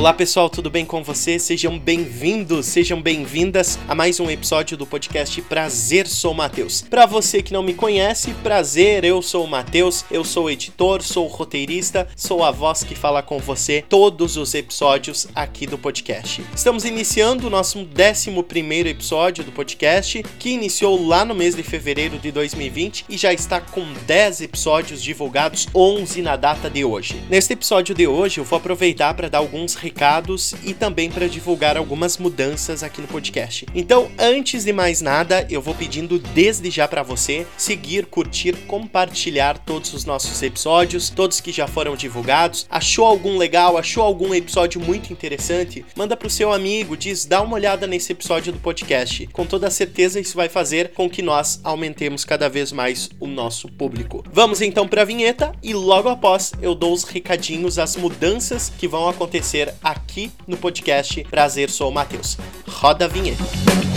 Olá pessoal, tudo bem com você? Sejam bem-vindos, sejam bem-vindas a mais um episódio do podcast Prazer Sou Matheus. Para você que não me conhece, prazer, eu sou o Matheus, eu sou editor, sou roteirista, sou a voz que fala com você todos os episódios aqui do podcast. Estamos iniciando o nosso 11 episódio do podcast, que iniciou lá no mês de fevereiro de 2020 e já está com 10 episódios divulgados, 11 na data de hoje. Neste episódio de hoje, eu vou aproveitar para dar alguns e também para divulgar algumas mudanças aqui no podcast. Então, antes de mais nada, eu vou pedindo desde já para você seguir, curtir, compartilhar todos os nossos episódios, todos que já foram divulgados. Achou algum legal? Achou algum episódio muito interessante? Manda pro seu amigo, diz, dá uma olhada nesse episódio do podcast. Com toda certeza isso vai fazer com que nós aumentemos cada vez mais o nosso público. Vamos então para a vinheta e logo após eu dou os recadinhos, as mudanças que vão acontecer aqui no podcast Prazer Sou o Matheus. Roda a vinheta.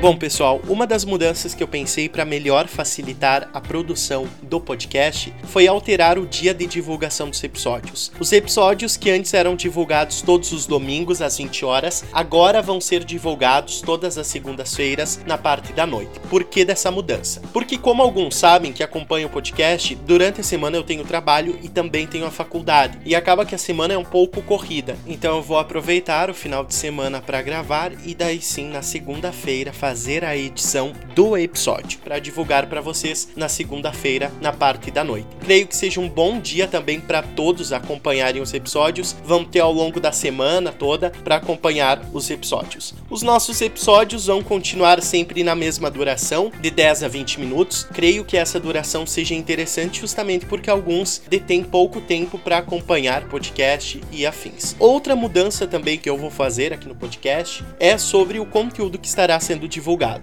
Bom, pessoal, uma das mudanças que eu pensei para melhor facilitar a produção do podcast foi alterar o dia de divulgação dos episódios. Os episódios que antes eram divulgados todos os domingos às 20 horas, agora vão ser divulgados todas as segundas-feiras na parte da noite. Por que dessa mudança? Porque, como alguns sabem que acompanham o podcast, durante a semana eu tenho trabalho e também tenho a faculdade, e acaba que a semana é um pouco corrida. Então eu vou aproveitar o final de semana para gravar e daí sim na segunda-feira fazer fazer a edição do episódio para divulgar para vocês na segunda-feira na parte da noite. Creio que seja um bom dia também para todos acompanharem os episódios. Vão ter ao longo da semana toda para acompanhar os episódios. Os nossos episódios vão continuar sempre na mesma duração, de 10 a 20 minutos. Creio que essa duração seja interessante justamente porque alguns detêm pouco tempo para acompanhar podcast e afins. Outra mudança também que eu vou fazer aqui no podcast é sobre o conteúdo que estará sendo divulgado.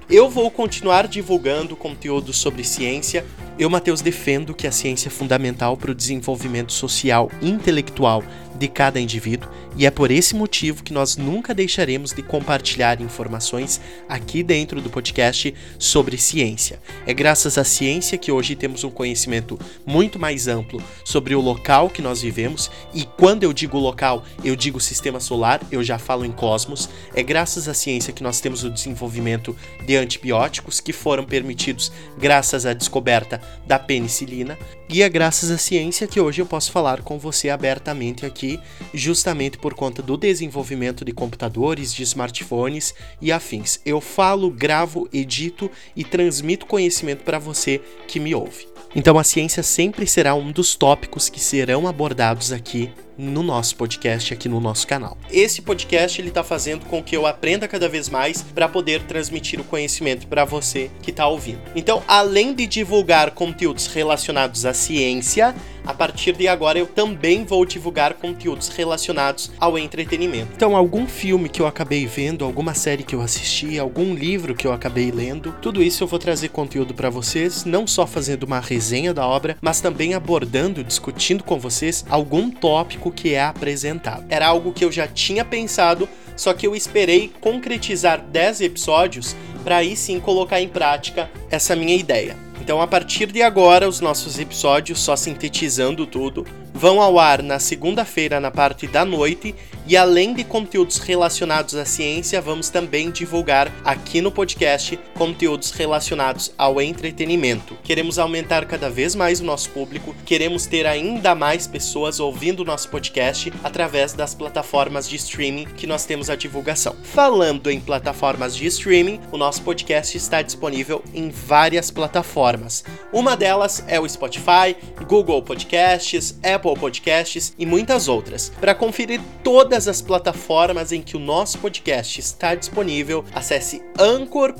Eu vou continuar divulgando conteúdo sobre ciência. Eu, Matheus, defendo que a ciência é fundamental para o desenvolvimento social e intelectual de cada indivíduo, e é por esse motivo que nós nunca deixaremos de compartilhar informações aqui dentro do podcast sobre ciência. É graças à ciência que hoje temos um conhecimento muito mais amplo sobre o local que nós vivemos, e quando eu digo local, eu digo sistema solar, eu já falo em cosmos. É graças à ciência que nós temos o desenvolvimento de antibióticos que foram permitidos graças à descoberta da penicilina, e é graças à ciência que hoje eu posso falar com você abertamente aqui justamente por conta do desenvolvimento de computadores, de smartphones e afins. Eu falo, gravo, edito e transmito conhecimento para você que me ouve. Então a ciência sempre será um dos tópicos que serão abordados aqui no nosso podcast aqui no nosso canal. Esse podcast ele está fazendo com que eu aprenda cada vez mais para poder transmitir o conhecimento para você que está ouvindo. Então, além de divulgar conteúdos relacionados à ciência, a partir de agora eu também vou divulgar conteúdos relacionados ao entretenimento. Então, algum filme que eu acabei vendo, alguma série que eu assisti, algum livro que eu acabei lendo, tudo isso eu vou trazer conteúdo para vocês, não só fazendo uma resenha da obra, mas também abordando, discutindo com vocês algum tópico que é apresentado. Era algo que eu já tinha pensado, só que eu esperei concretizar 10 episódios para aí sim colocar em prática essa minha ideia. Então, a partir de agora, os nossos episódios, só sintetizando tudo, vão ao ar na segunda-feira na parte da noite e além de conteúdos relacionados à ciência, vamos também divulgar aqui no podcast conteúdos relacionados ao entretenimento. Queremos aumentar cada vez mais o nosso público, queremos ter ainda mais pessoas ouvindo o nosso podcast através das plataformas de streaming que nós temos a divulgação. Falando em plataformas de streaming, o nosso podcast está disponível em várias plataformas. Uma delas é o Spotify, Google Podcasts, Apple Apple Podcasts e muitas outras. Para conferir todas as plataformas em que o nosso podcast está disponível, acesse anchor.fm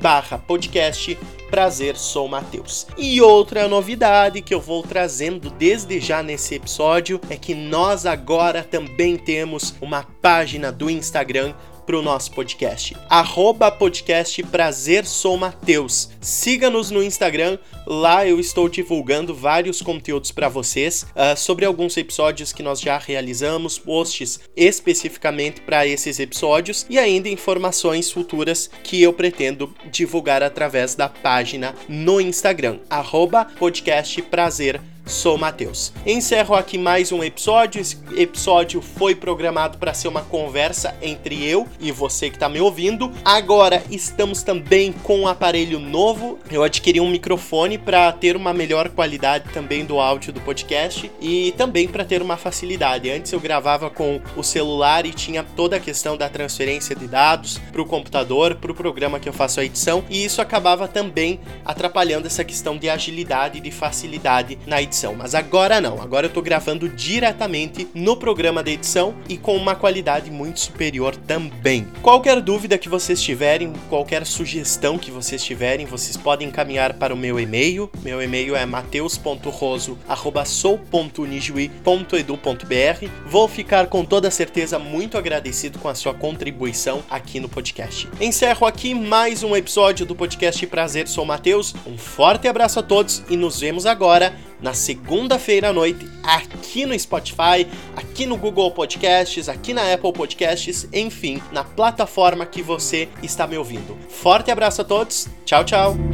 barra podcast Prazer Sou Mateus. E outra novidade que eu vou trazendo desde já nesse episódio é que nós agora também temos uma página do Instagram para o nosso podcast. Arroba podcast Prazer Sou Mateus. Siga-nos no Instagram, lá eu estou divulgando vários conteúdos para vocês uh, sobre alguns episódios que nós já realizamos, posts especificamente para esses episódios e ainda informações futuras que eu pretendo divulgar através da página no Instagram, arroba podcast Prazer sou Matheus. Encerro aqui mais um episódio. Esse episódio foi programado para ser uma conversa entre eu e você que está me ouvindo. Agora estamos também com um aparelho novo. Eu adquiri um microfone para ter uma melhor qualidade também do áudio do podcast e também para ter uma facilidade. Antes eu gravava com o celular e tinha toda a questão da transferência de dados para o computador, para o programa que eu faço a edição, e isso acabava também atrapalhando essa questão de agilidade e de facilidade na edição edição, mas agora não. Agora eu tô gravando diretamente no programa de edição e com uma qualidade muito superior também. Qualquer dúvida que vocês tiverem, qualquer sugestão que vocês tiverem, vocês podem encaminhar para o meu e-mail. Meu e-mail é mateus.roso@sou.nijuí.edu.br. Vou ficar com toda certeza muito agradecido com a sua contribuição aqui no podcast. Encerro aqui mais um episódio do podcast Prazer Sou Mateus. Um forte abraço a todos e nos vemos agora na segunda-feira à noite, aqui no Spotify, aqui no Google Podcasts, aqui na Apple Podcasts, enfim, na plataforma que você está me ouvindo. Forte abraço a todos, tchau, tchau!